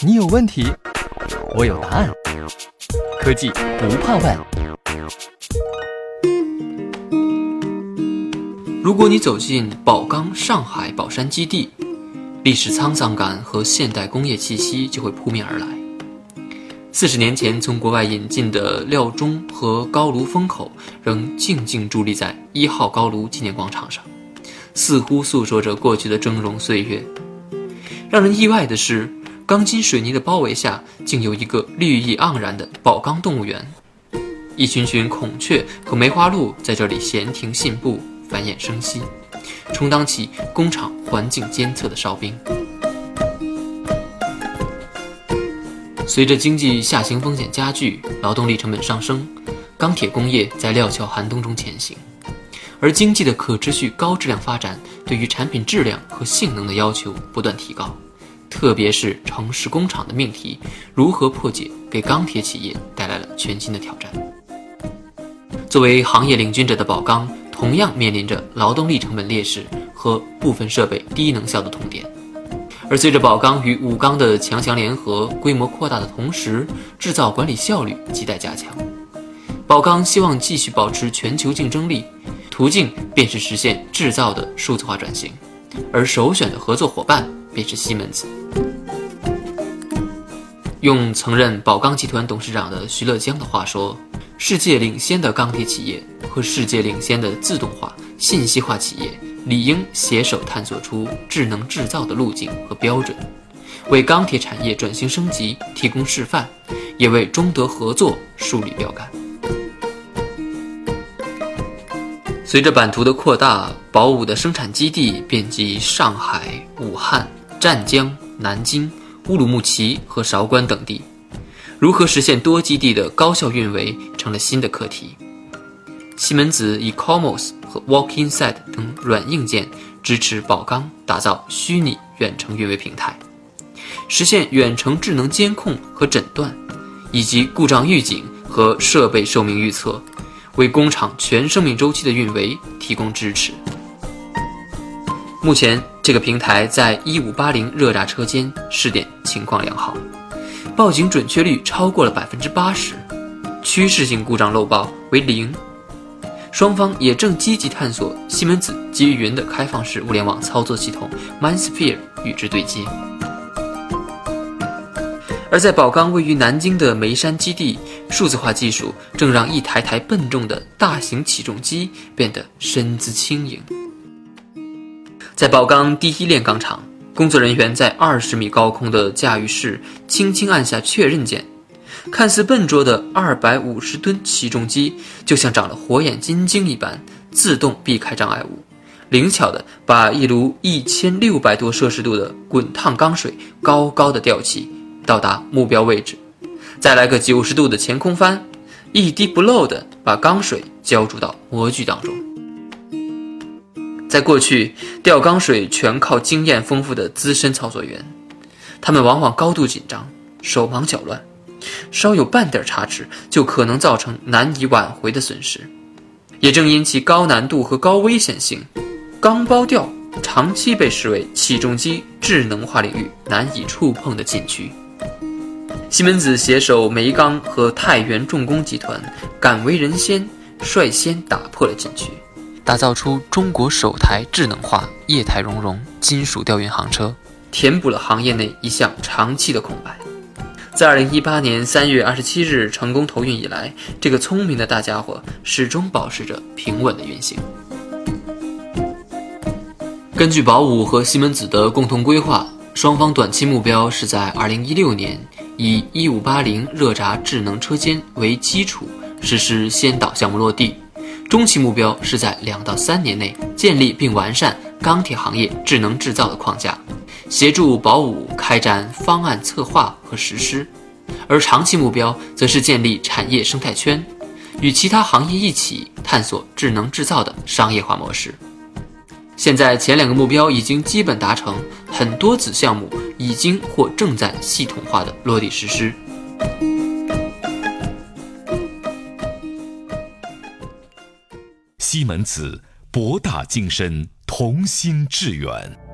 你有问题，我有答案。科技不怕问。如果你走进宝钢上海宝山基地，历史沧桑感和现代工业气息就会扑面而来。四十年前从国外引进的料钟和高炉风口仍静静伫立在一号高炉纪念广场上，似乎诉说着过去的峥嵘岁月。让人意外的是。钢筋水泥的包围下，竟有一个绿意盎然的宝钢动物园，一群群孔雀和梅花鹿在这里闲庭信步、繁衍生息，充当起工厂环境监测的哨兵。随着经济下行风险加剧，劳动力成本上升，钢铁工业在料峭寒冬中前行，而经济的可持续高质量发展，对于产品质量和性能的要求不断提高。特别是城市工厂的命题如何破解，给钢铁企业带来了全新的挑战。作为行业领军者的宝钢，同样面临着劳动力成本劣势和部分设备低能效的痛点。而随着宝钢与武钢的强强联合、规模扩大的同时，制造管理效率亟待加强。宝钢希望继续保持全球竞争力，途径便是实现制造的数字化转型，而首选的合作伙伴。便是西门子。用曾任宝钢集团董事长的徐乐江的话说：“世界领先的钢铁企业和世界领先的自动化、信息化企业，理应携手探索出智能制造的路径和标准，为钢铁产业转型升级提供示范，也为中德合作树立标杆。”随着版图的扩大，宝武的生产基地遍及上海、武汉。湛江、南京、乌鲁木齐和韶关等地，如何实现多基地的高效运维成了新的课题。西门子以 Comos 和 Walk Inside 等软硬件支持宝钢打造虚拟远程运维平台，实现远程智能监控和诊断，以及故障预警和设备寿命预测，为工厂全生命周期的运维提供支持。目前。这个平台在一五八零热轧车间试点情况良好，报警准确率超过了百分之八十，趋势性故障漏报为零。双方也正积极探索西门子基于云的开放式物联网操作系统 MindSphere 与之对接。而在宝钢位于南京的眉山基地，数字化技术正让一台台笨重的大型起重机变得身姿轻盈。在宝钢第一炼钢厂，工作人员在二十米高空的驾驭室轻轻按下确认键，看似笨拙的二百五十吨起重机就像长了火眼金睛一般，自动避开障碍物，灵巧地把一炉一千六百多摄氏度的滚烫钢水高高的吊起，到达目标位置，再来个九十度的前空翻，一滴不漏地把钢水浇注到模具当中。在过去，吊钢水全靠经验丰富的资深操作员，他们往往高度紧张，手忙脚乱，稍有半点差池，就可能造成难以挽回的损失。也正因其高难度和高危险性，钢包吊长期被视为起重机智能化领域难以触碰的禁区。西门子携手梅钢和太原重工集团，敢为人先，率先打破了禁区。打造出中国首台智能化液态熔融金属吊运航车，填补了行业内一项长期的空白。在二零一八年三月二十七日成功投运以来，这个聪明的大家伙始终保持着平稳的运行。根据宝武和西门子的共同规划，双方短期目标是在二零一六年以一五八零热轧智能车间为基础，实施先导项目落地。中期目标是在两到三年内建立并完善钢铁行业智能制造的框架，协助宝武开展方案策划和实施；而长期目标则是建立产业生态圈，与其他行业一起探索智能制造的商业化模式。现在前两个目标已经基本达成，很多子项目已经或正在系统化的落地实施。西门子，博大精深，同心致远。